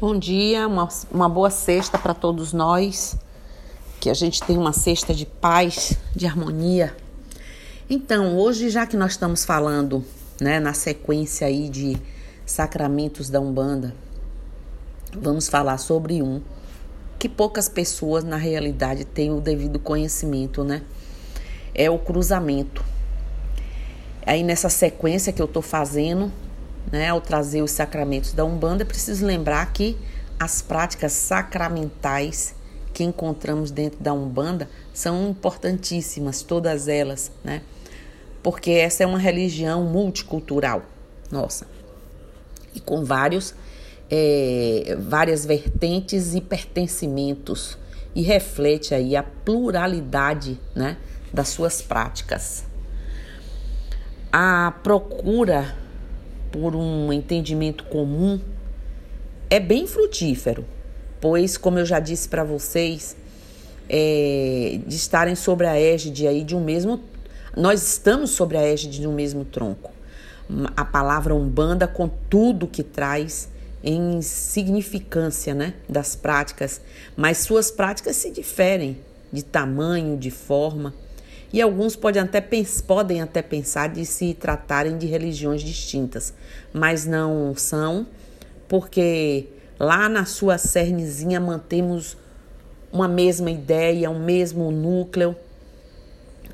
Bom dia, uma, uma boa sexta para todos nós. Que a gente tenha uma sexta de paz, de harmonia. Então, hoje, já que nós estamos falando, né, na sequência aí de sacramentos da Umbanda, vamos falar sobre um que poucas pessoas na realidade têm o devido conhecimento, né? É o cruzamento. Aí nessa sequência que eu tô fazendo, né, ao trazer os sacramentos da Umbanda, é preciso lembrar que as práticas sacramentais que encontramos dentro da Umbanda são importantíssimas, todas elas, né? Porque essa é uma religião multicultural, nossa, e com vários, é, várias vertentes e pertencimentos, e reflete aí a pluralidade, né, das suas práticas. A procura por um entendimento comum é bem frutífero, pois, como eu já disse para vocês, é, de estarem sobre a égide aí de um mesmo. Nós estamos sobre a égide de um mesmo tronco. A palavra Umbanda, com tudo que traz em significância né, das práticas, mas suas práticas se diferem de tamanho, de forma. E alguns podem até, podem até pensar de se tratarem de religiões distintas, mas não são, porque lá na sua cernezinha mantemos uma mesma ideia, um mesmo núcleo,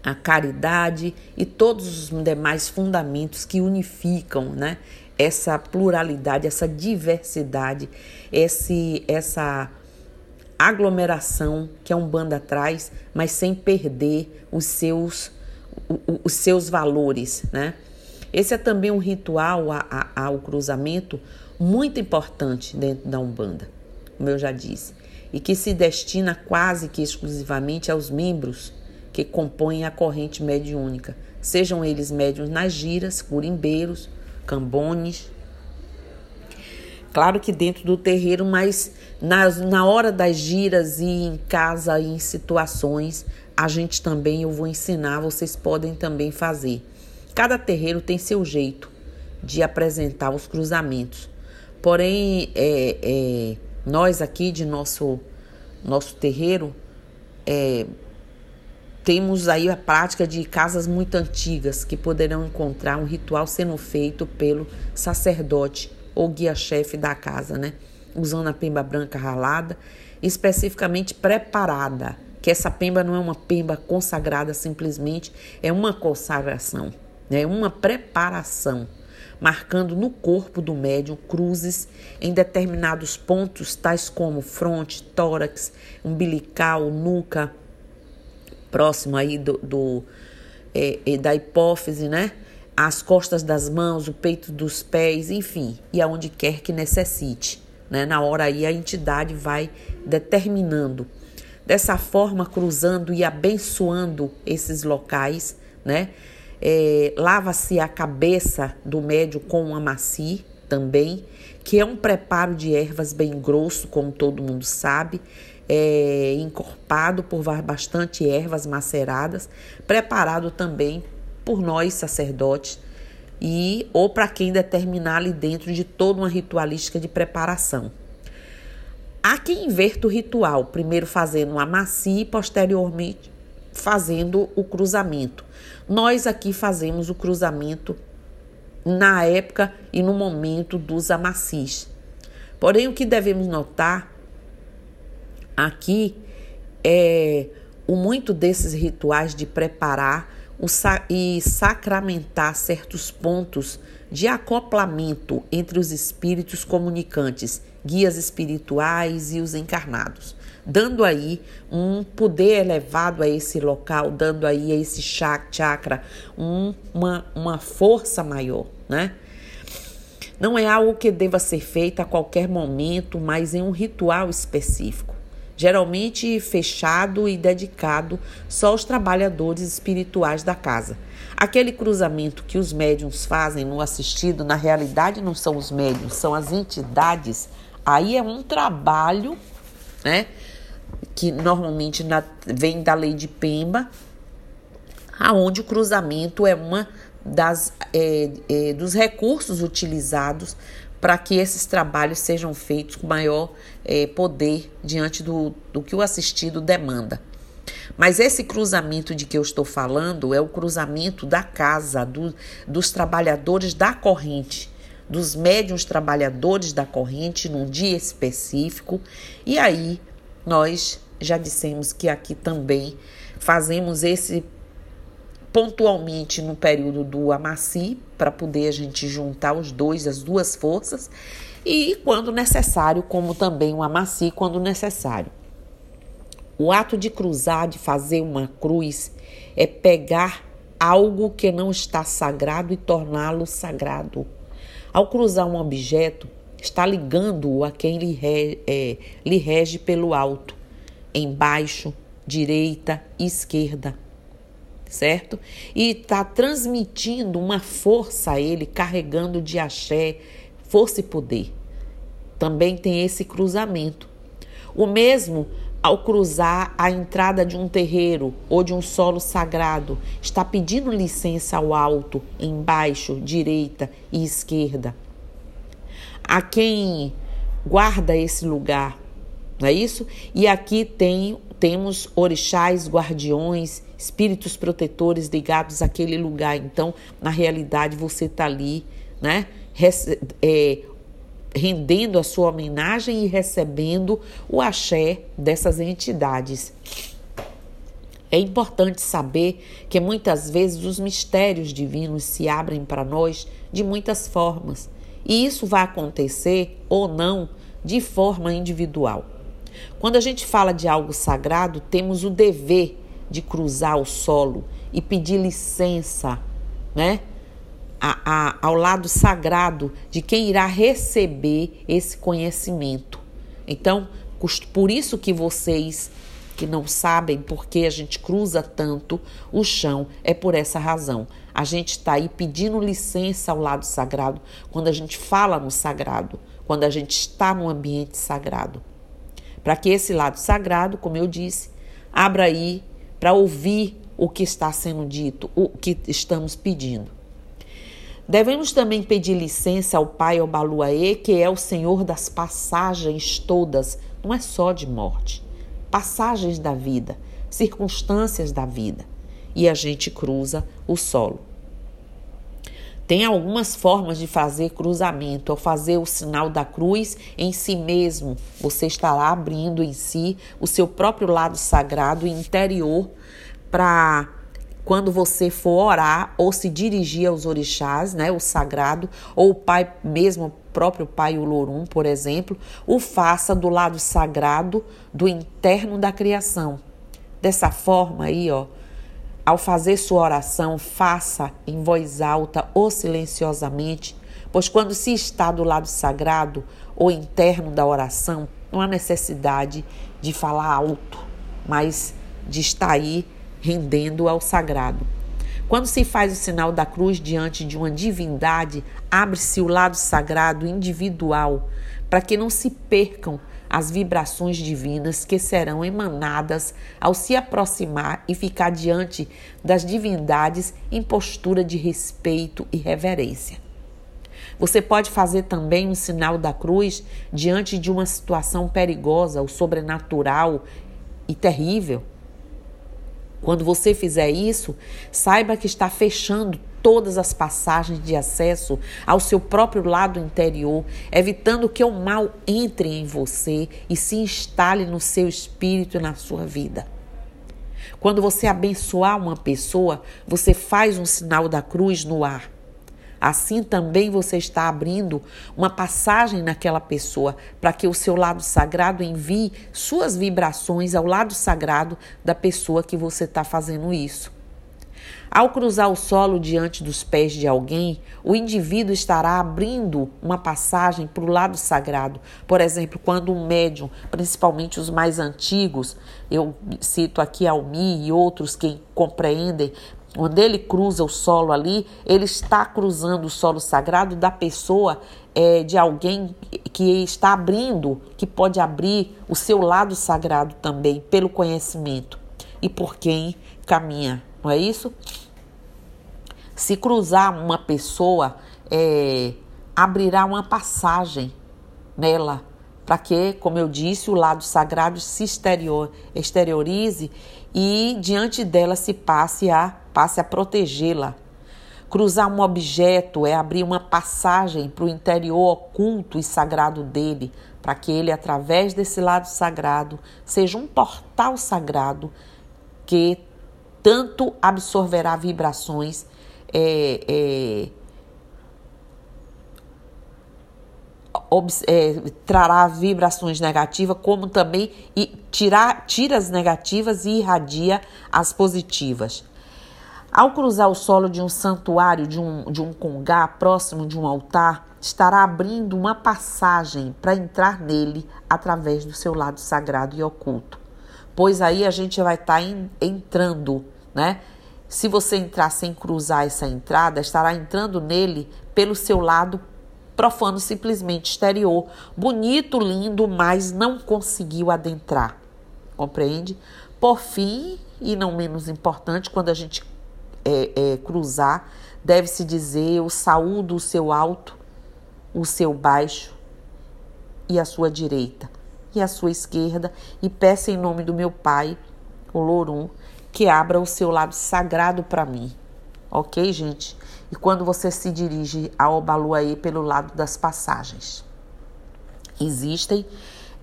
a caridade e todos os demais fundamentos que unificam, né? Essa pluralidade, essa diversidade, esse, essa aglomeração que a Umbanda traz, mas sem perder os seus, os seus valores, né? Esse é também um ritual ao cruzamento muito importante dentro da Umbanda, como eu já disse, e que se destina quase que exclusivamente aos membros que compõem a corrente mediúnica, sejam eles médiuns nas giras, curimbeiros, cambones, Claro que dentro do terreiro, mas na, na hora das giras e em casa e em situações, a gente também, eu vou ensinar, vocês podem também fazer. Cada terreiro tem seu jeito de apresentar os cruzamentos. Porém, é, é, nós aqui de nosso, nosso terreiro é, temos aí a prática de casas muito antigas que poderão encontrar um ritual sendo feito pelo sacerdote ou guia-chefe da casa, né? Usando a pemba branca ralada, especificamente preparada. Que essa pemba não é uma pemba consagrada simplesmente, é uma consagração, né? é uma preparação, marcando no corpo do médium cruzes em determinados pontos, tais como fronte, tórax, umbilical, nuca, próximo aí do, do é, da hipófise, né? As costas das mãos, o peito dos pés, enfim, e aonde quer que necessite. Né? Na hora aí a entidade vai determinando. Dessa forma, cruzando e abençoando esses locais, né? É, Lava-se a cabeça do médio com uma maci também, que é um preparo de ervas bem grosso, como todo mundo sabe, é, encorpado por bastante ervas maceradas, preparado também por nós sacerdotes e ou para quem determinar ali dentro de toda uma ritualística de preparação. Há quem inverta o ritual, primeiro fazendo uma macia e posteriormente fazendo o cruzamento. Nós aqui fazemos o cruzamento na época e no momento dos amacis. Porém, o que devemos notar aqui é o muito desses rituais de preparar e sacramentar certos pontos de acoplamento entre os espíritos comunicantes, guias espirituais e os encarnados, dando aí um poder elevado a esse local, dando aí a esse chakra um, uma, uma força maior, né? Não é algo que deva ser feito a qualquer momento, mas em um ritual específico geralmente fechado e dedicado só aos trabalhadores espirituais da casa. Aquele cruzamento que os médiums fazem no assistido, na realidade não são os médiums, são as entidades. Aí é um trabalho, né? Que normalmente na, vem da lei de Pemba, aonde o cruzamento é uma das é, é, dos recursos utilizados para que esses trabalhos sejam feitos com maior é, poder diante do, do que o assistido demanda. Mas esse cruzamento de que eu estou falando é o cruzamento da casa, do, dos trabalhadores da corrente, dos médiums trabalhadores da corrente num dia específico. E aí nós já dissemos que aqui também fazemos esse pontualmente no período do Amaci, para poder a gente juntar os dois, as duas forças, e quando necessário, como também o Amaci, quando necessário. O ato de cruzar, de fazer uma cruz, é pegar algo que não está sagrado e torná-lo sagrado. Ao cruzar um objeto, está ligando-o a quem lhe, re, é, lhe rege pelo alto, embaixo, direita e esquerda certo? E está transmitindo uma força a ele, carregando de axé, força e poder. Também tem esse cruzamento. O mesmo ao cruzar a entrada de um terreiro ou de um solo sagrado, está pedindo licença ao alto, embaixo, direita e esquerda. A quem guarda esse lugar, não é isso? E aqui tem temos orixás, guardiões, espíritos protetores ligados àquele lugar. Então, na realidade, você está ali, né? É, rendendo a sua homenagem e recebendo o axé dessas entidades. É importante saber que muitas vezes os mistérios divinos se abrem para nós de muitas formas, e isso vai acontecer ou não de forma individual. Quando a gente fala de algo sagrado, temos o dever de cruzar o solo e pedir licença, né? A, a, ao lado sagrado de quem irá receber esse conhecimento. Então, por isso que vocês que não sabem por que a gente cruza tanto o chão, é por essa razão. A gente está aí pedindo licença ao lado sagrado quando a gente fala no sagrado, quando a gente está no ambiente sagrado para que esse lado sagrado, como eu disse, abra aí para ouvir o que está sendo dito, o que estamos pedindo. Devemos também pedir licença ao Pai Obaluaê, que é o Senhor das passagens todas, não é só de morte, passagens da vida, circunstâncias da vida. E a gente cruza o solo. Tem algumas formas de fazer cruzamento. Ao fazer o sinal da cruz em si mesmo, você estará abrindo em si o seu próprio lado sagrado interior para quando você for orar ou se dirigir aos orixás, né, o sagrado, ou o pai mesmo, o próprio pai Olorum, por exemplo, o faça do lado sagrado do interno da criação. Dessa forma aí, ó, ao fazer sua oração, faça em voz alta ou silenciosamente, pois quando se está do lado sagrado ou interno da oração, não há necessidade de falar alto, mas de estar aí rendendo ao sagrado. Quando se faz o sinal da cruz diante de uma divindade, abre-se o lado sagrado individual, para que não se percam as vibrações divinas que serão emanadas ao se aproximar e ficar diante das divindades em postura de respeito e reverência. Você pode fazer também um sinal da cruz diante de uma situação perigosa ou sobrenatural e terrível. Quando você fizer isso, saiba que está fechando todas as passagens de acesso ao seu próprio lado interior, evitando que o mal entre em você e se instale no seu espírito e na sua vida. Quando você abençoar uma pessoa, você faz um sinal da cruz no ar. Assim também você está abrindo uma passagem naquela pessoa para que o seu lado sagrado envie suas vibrações ao lado sagrado da pessoa que você está fazendo isso. Ao cruzar o solo diante dos pés de alguém, o indivíduo estará abrindo uma passagem para o lado sagrado. Por exemplo, quando um médium, principalmente os mais antigos, eu cito aqui Almi e outros que compreendem, quando ele cruza o solo ali, ele está cruzando o solo sagrado da pessoa, é, de alguém que está abrindo, que pode abrir o seu lado sagrado também, pelo conhecimento e por quem caminha, não é isso? Se cruzar uma pessoa é, abrirá uma passagem nela, para que, como eu disse, o lado sagrado se exterior, exteriorize e diante dela se passe a passe a protegê-la. Cruzar um objeto é abrir uma passagem para o interior oculto e sagrado dele, para que ele, através desse lado sagrado, seja um portal sagrado que tanto absorverá vibrações é, é, é, trará vibrações negativas, como também e tirar, tira as negativas e irradia as positivas. Ao cruzar o solo de um santuário, de um, de um congá, próximo de um altar, estará abrindo uma passagem para entrar nele através do seu lado sagrado e oculto. Pois aí a gente vai estar tá entrando, né? Se você entrar sem cruzar essa entrada, estará entrando nele pelo seu lado profano simplesmente exterior, bonito, lindo, mas não conseguiu adentrar. Compreende? Por fim, e não menos importante, quando a gente é, é, cruzar, deve-se dizer: Eu saúdo o seu alto, o seu baixo e a sua direita e a sua esquerda, e peço em nome do meu Pai, o Lorum, que abra o seu lado sagrado para mim. Ok, gente? e quando você se dirige ao Obaluaê pelo lado das passagens. Existem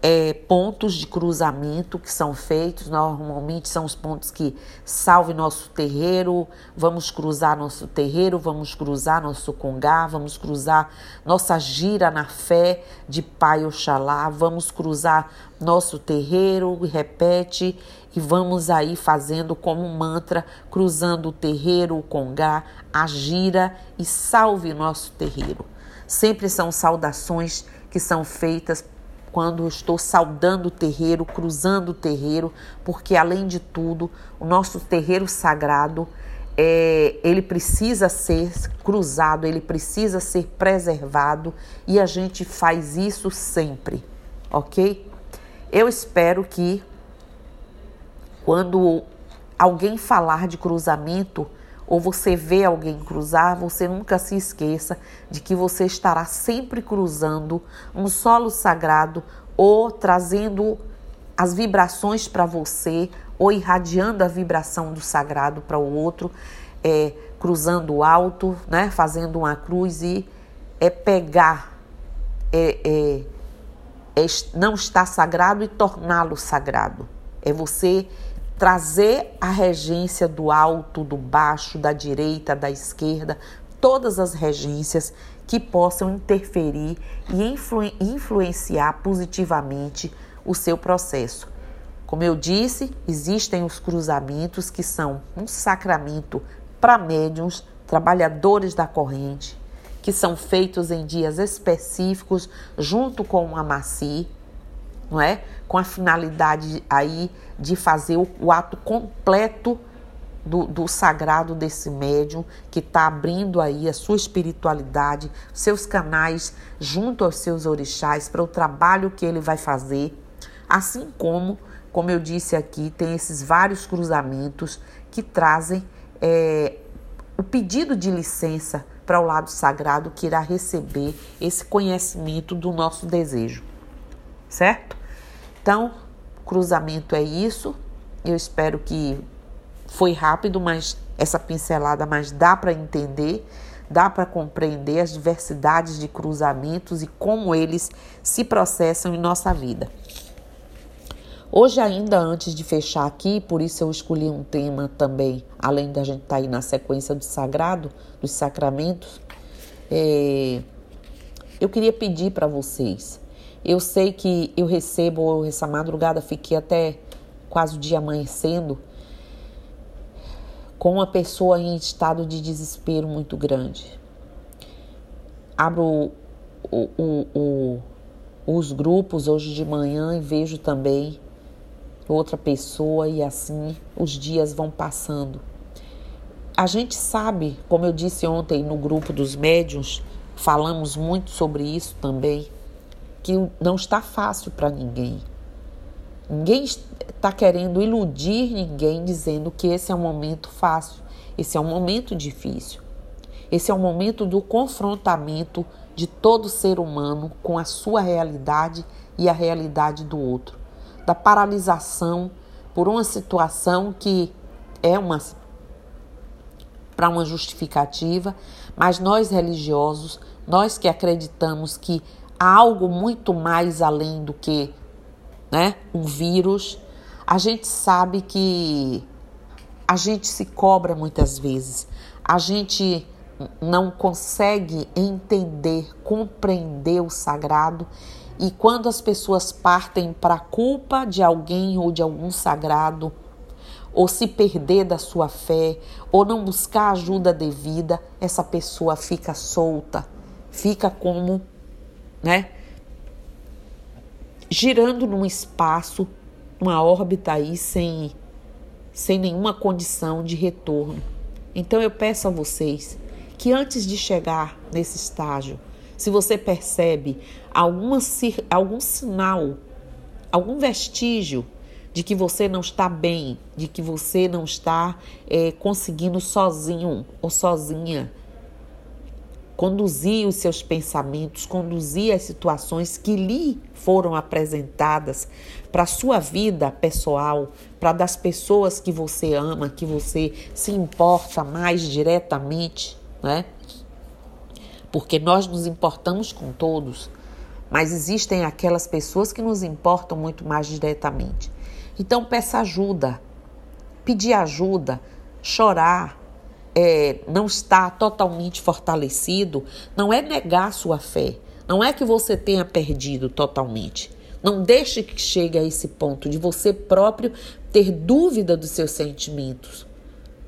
é, pontos de cruzamento que são feitos, normalmente são os pontos que salve nosso terreiro, vamos cruzar nosso terreiro, vamos cruzar nosso congá, vamos cruzar nossa gira na fé de Pai Oxalá, vamos cruzar nosso terreiro, repete e vamos aí fazendo como um mantra, cruzando o terreiro, o congá, a gira e salve nosso terreiro. Sempre são saudações que são feitas quando estou saudando o terreiro, cruzando o terreiro, porque além de tudo, o nosso terreiro sagrado é, ele precisa ser cruzado, ele precisa ser preservado e a gente faz isso sempre, ok? Eu espero que quando alguém falar de cruzamento, ou você vê alguém cruzar, você nunca se esqueça de que você estará sempre cruzando um solo sagrado ou trazendo as vibrações para você ou irradiando a vibração do sagrado para o outro, é, cruzando alto, né, fazendo uma cruz e é pegar, é, é, é não estar sagrado e torná-lo sagrado. É você trazer a regência do alto, do baixo, da direita, da esquerda, todas as regências que possam interferir e influ influenciar positivamente o seu processo. Como eu disse, existem os cruzamentos que são um sacramento para médiums, trabalhadores da corrente, que são feitos em dias específicos junto com o Amaci, não é? Com a finalidade aí de fazer o, o ato completo do, do, sagrado desse médium que está abrindo aí a sua espiritualidade, seus canais junto aos seus orixás para o trabalho que ele vai fazer. Assim como, como eu disse aqui, tem esses vários cruzamentos que trazem é, o pedido de licença para o lado sagrado que irá receber esse conhecimento do nosso desejo, certo? Então, cruzamento é isso. Eu espero que foi rápido, mas essa pincelada, mas dá para entender, dá para compreender as diversidades de cruzamentos e como eles se processam em nossa vida. Hoje, ainda antes de fechar aqui, por isso eu escolhi um tema também, além da gente estar tá aí na sequência do sagrado, dos sacramentos, é, eu queria pedir para vocês eu sei que eu recebo, essa madrugada fiquei até quase o dia amanhecendo com uma pessoa em estado de desespero muito grande. Abro o, o, o, os grupos hoje de manhã e vejo também outra pessoa e assim os dias vão passando. A gente sabe, como eu disse ontem no grupo dos médiuns, falamos muito sobre isso também que não está fácil para ninguém. Ninguém está querendo iludir ninguém dizendo que esse é um momento fácil, esse é um momento difícil. Esse é um momento do confrontamento de todo ser humano com a sua realidade e a realidade do outro, da paralisação por uma situação que é uma para uma justificativa, mas nós religiosos, nós que acreditamos que há algo muito mais além do que, né, um vírus, a gente sabe que a gente se cobra muitas vezes. A gente não consegue entender, compreender o sagrado e quando as pessoas partem para a culpa de alguém ou de algum sagrado, ou se perder da sua fé, ou não buscar ajuda devida, essa pessoa fica solta, fica como, né? Girando num espaço, uma órbita aí sem, sem nenhuma condição de retorno. Então eu peço a vocês que antes de chegar nesse estágio, se você percebe alguma, algum sinal, algum vestígio de que você não está bem, de que você não está é, conseguindo sozinho ou sozinha conduzir os seus pensamentos, conduzir as situações que lhe foram apresentadas para a sua vida pessoal, para das pessoas que você ama, que você se importa mais diretamente, né? porque nós nos importamos com todos, mas existem aquelas pessoas que nos importam muito mais diretamente. Então peça ajuda, pedir ajuda, chorar, é, não estar totalmente fortalecido, não é negar sua fé, não é que você tenha perdido totalmente. Não deixe que chegue a esse ponto de você próprio ter dúvida dos seus sentimentos.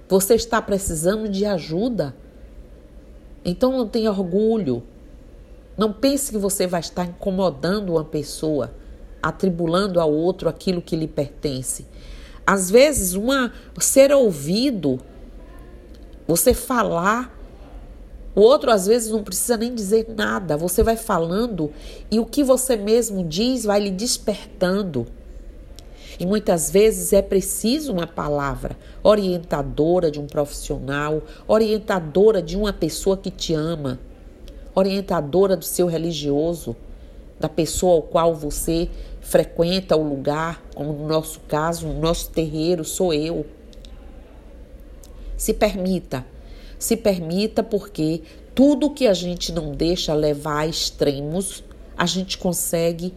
Você está precisando de ajuda. Então não tenha orgulho. Não pense que você vai estar incomodando uma pessoa, atribulando ao outro aquilo que lhe pertence. Às vezes, uma ser ouvido, você falar, o outro às vezes não precisa nem dizer nada. Você vai falando e o que você mesmo diz vai lhe despertando. E muitas vezes é preciso uma palavra orientadora de um profissional, orientadora de uma pessoa que te ama, orientadora do seu religioso, da pessoa ao qual você frequenta o lugar, como no nosso caso, o nosso terreiro sou eu. Se permita, se permita, porque tudo que a gente não deixa levar a extremos, a gente consegue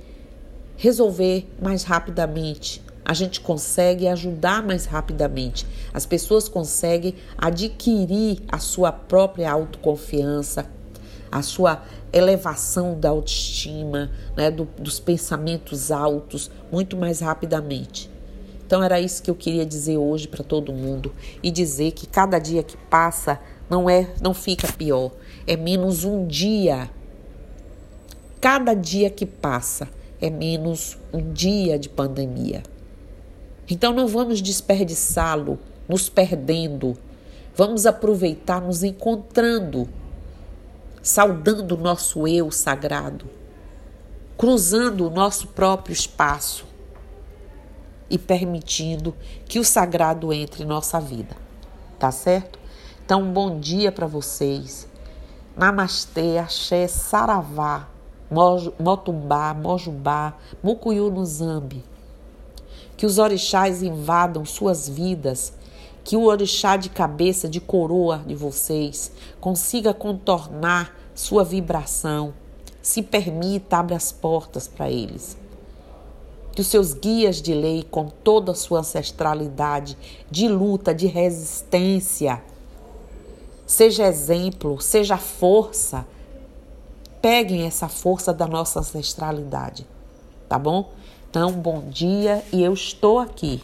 resolver mais rapidamente, a gente consegue ajudar mais rapidamente. As pessoas conseguem adquirir a sua própria autoconfiança, a sua elevação da autoestima, né, do, dos pensamentos altos, muito mais rapidamente. Então era isso que eu queria dizer hoje para todo mundo e dizer que cada dia que passa não é, não fica pior, é menos um dia. Cada dia que passa é menos um dia de pandemia. Então não vamos desperdiçá-lo, nos perdendo. Vamos aproveitar nos encontrando, saudando o nosso eu sagrado, cruzando o nosso próprio espaço e permitindo que o sagrado entre em nossa vida. Tá certo? Então, um bom dia para vocês. Namastê, axé, saravá, motumbá, mojubá, mucuyu no zambi que os orixás invadam suas vidas, que o orixá de cabeça, de coroa de vocês, consiga contornar sua vibração, se permita, abra as portas para eles. Que os seus guias de lei, com toda a sua ancestralidade, de luta, de resistência, seja exemplo, seja força, peguem essa força da nossa ancestralidade, tá bom? Então, bom dia e eu estou aqui